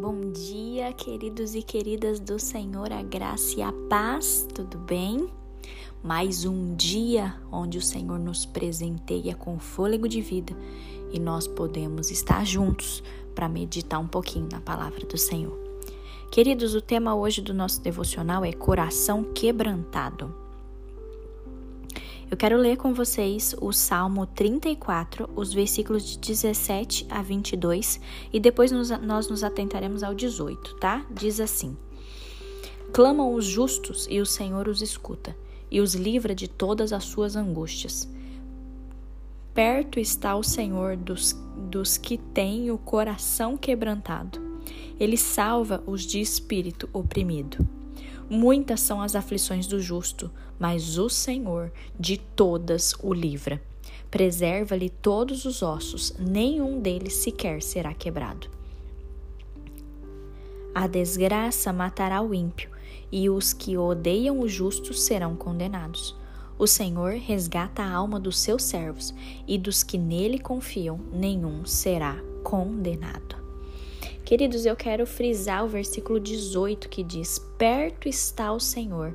Bom dia, queridos e queridas do Senhor, a graça e a paz, tudo bem? Mais um dia onde o Senhor nos presenteia com fôlego de vida e nós podemos estar juntos para meditar um pouquinho na palavra do Senhor. Queridos, o tema hoje do nosso devocional é coração quebrantado. Eu quero ler com vocês o Salmo 34, os versículos de 17 a 22 e depois nos, nós nos atentaremos ao 18, tá? Diz assim: Clamam os justos e o Senhor os escuta e os livra de todas as suas angústias. Perto está o Senhor dos, dos que têm o coração quebrantado. Ele salva os de espírito oprimido. Muitas são as aflições do justo, mas o Senhor de todas o livra. Preserva-lhe todos os ossos, nenhum deles sequer será quebrado. A desgraça matará o ímpio, e os que odeiam o justo serão condenados. O Senhor resgata a alma dos seus servos, e dos que nele confiam, nenhum será condenado. Queridos, eu quero frisar o versículo 18 que diz: Perto está o Senhor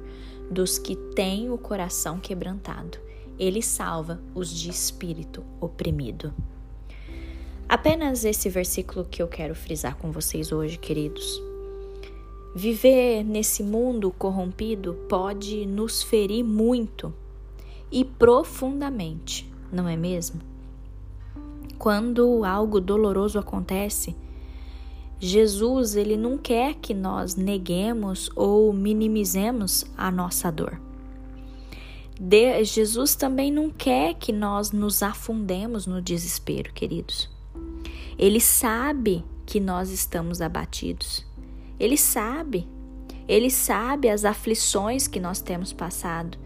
dos que têm o coração quebrantado. Ele salva os de espírito oprimido. Apenas esse versículo que eu quero frisar com vocês hoje, queridos. Viver nesse mundo corrompido pode nos ferir muito e profundamente, não é mesmo? Quando algo doloroso acontece, Jesus, ele não quer que nós neguemos ou minimizemos a nossa dor. De, Jesus também não quer que nós nos afundemos no desespero, queridos. Ele sabe que nós estamos abatidos. Ele sabe. Ele sabe as aflições que nós temos passado.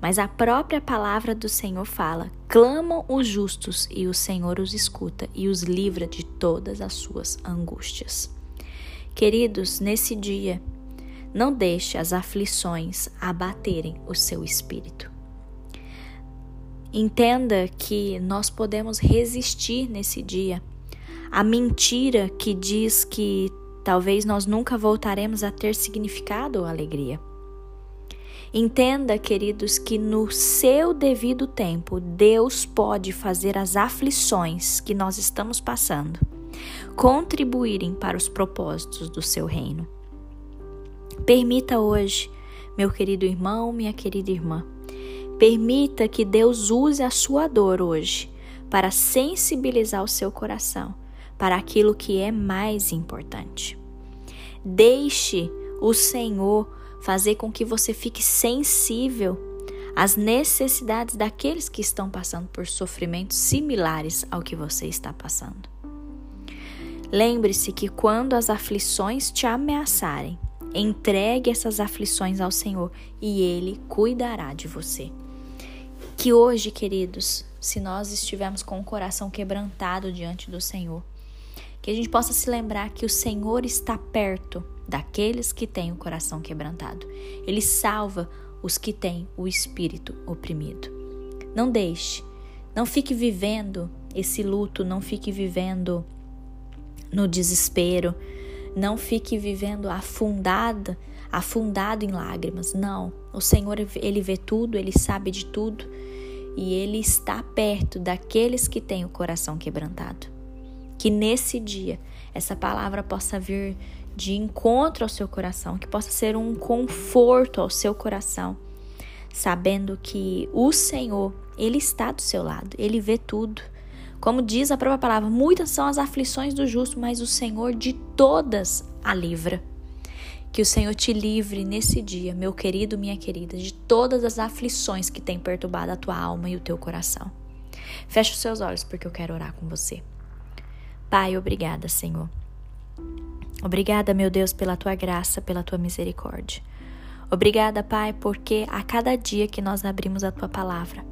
Mas a própria palavra do Senhor fala: clamam os justos e o Senhor os escuta e os livra de todas as suas angústias. Queridos, nesse dia, não deixe as aflições abaterem o seu espírito. Entenda que nós podemos resistir nesse dia à mentira que diz que talvez nós nunca voltaremos a ter significado ou alegria. Entenda, queridos, que no seu devido tempo, Deus pode fazer as aflições que nós estamos passando contribuírem para os propósitos do seu reino. Permita hoje, meu querido irmão, minha querida irmã, permita que Deus use a sua dor hoje para sensibilizar o seu coração para aquilo que é mais importante. Deixe o Senhor fazer com que você fique sensível às necessidades daqueles que estão passando por sofrimentos similares ao que você está passando. Lembre-se que quando as aflições te ameaçarem, entregue essas aflições ao Senhor e Ele cuidará de você. Que hoje, queridos, se nós estivermos com o coração quebrantado diante do Senhor, que a gente possa se lembrar que o Senhor está perto daqueles que têm o coração quebrantado. Ele salva os que têm o espírito oprimido. Não deixe, não fique vivendo esse luto, não fique vivendo no desespero, não fique vivendo afundada, afundado em lágrimas. Não, o Senhor ele vê tudo, ele sabe de tudo e ele está perto daqueles que têm o coração quebrantado. Que nesse dia essa palavra possa vir de encontro ao seu coração, que possa ser um conforto ao seu coração, sabendo que o Senhor, Ele está do seu lado, Ele vê tudo. Como diz a própria palavra, muitas são as aflições do justo, mas o Senhor de todas a livra. Que o Senhor te livre nesse dia, meu querido, minha querida, de todas as aflições que têm perturbado a tua alma e o teu coração. Feche os seus olhos porque eu quero orar com você. Pai, obrigada, Senhor Obrigada, meu Deus, pela tua graça, pela tua misericórdia. Obrigada, Pai, porque a cada dia que nós abrimos a tua palavra,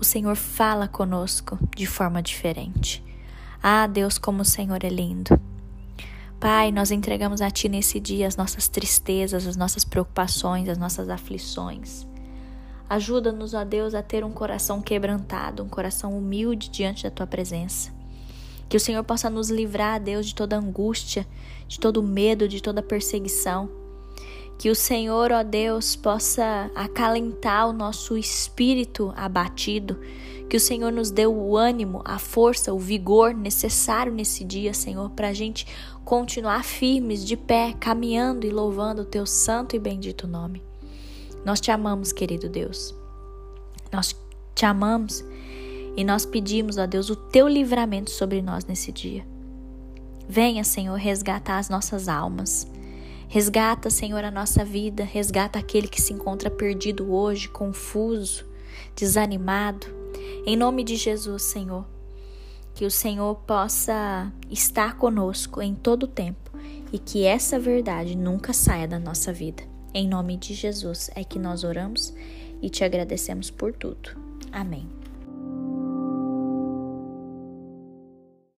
o Senhor fala conosco de forma diferente. Ah, Deus, como o Senhor é lindo. Pai, nós entregamos a Ti nesse dia as nossas tristezas, as nossas preocupações, as nossas aflições. Ajuda-nos, ó Deus, a ter um coração quebrantado, um coração humilde diante da Tua presença Que o Senhor possa nos livrar, Deus, de toda angústia, de todo medo, de toda perseguição. Que o Senhor, ó Deus, possa acalentar o nosso espírito abatido. Que o Senhor nos dê o ânimo, a força, o vigor necessário nesse dia, Senhor, para a gente continuar firmes, de pé, caminhando e louvando o teu santo e bendito nome. Nós te amamos, querido Deus. Nós te amamos e nós pedimos, ó Deus, o teu livramento sobre nós nesse dia. Venha, Senhor, resgatar as nossas almas. Resgata, Senhor, a nossa vida. Resgata aquele que se encontra perdido hoje, confuso, desanimado. Em nome de Jesus, Senhor. Que o Senhor possa estar conosco em todo o tempo e que essa verdade nunca saia da nossa vida. Em nome de Jesus é que nós oramos e te agradecemos por tudo. Amém.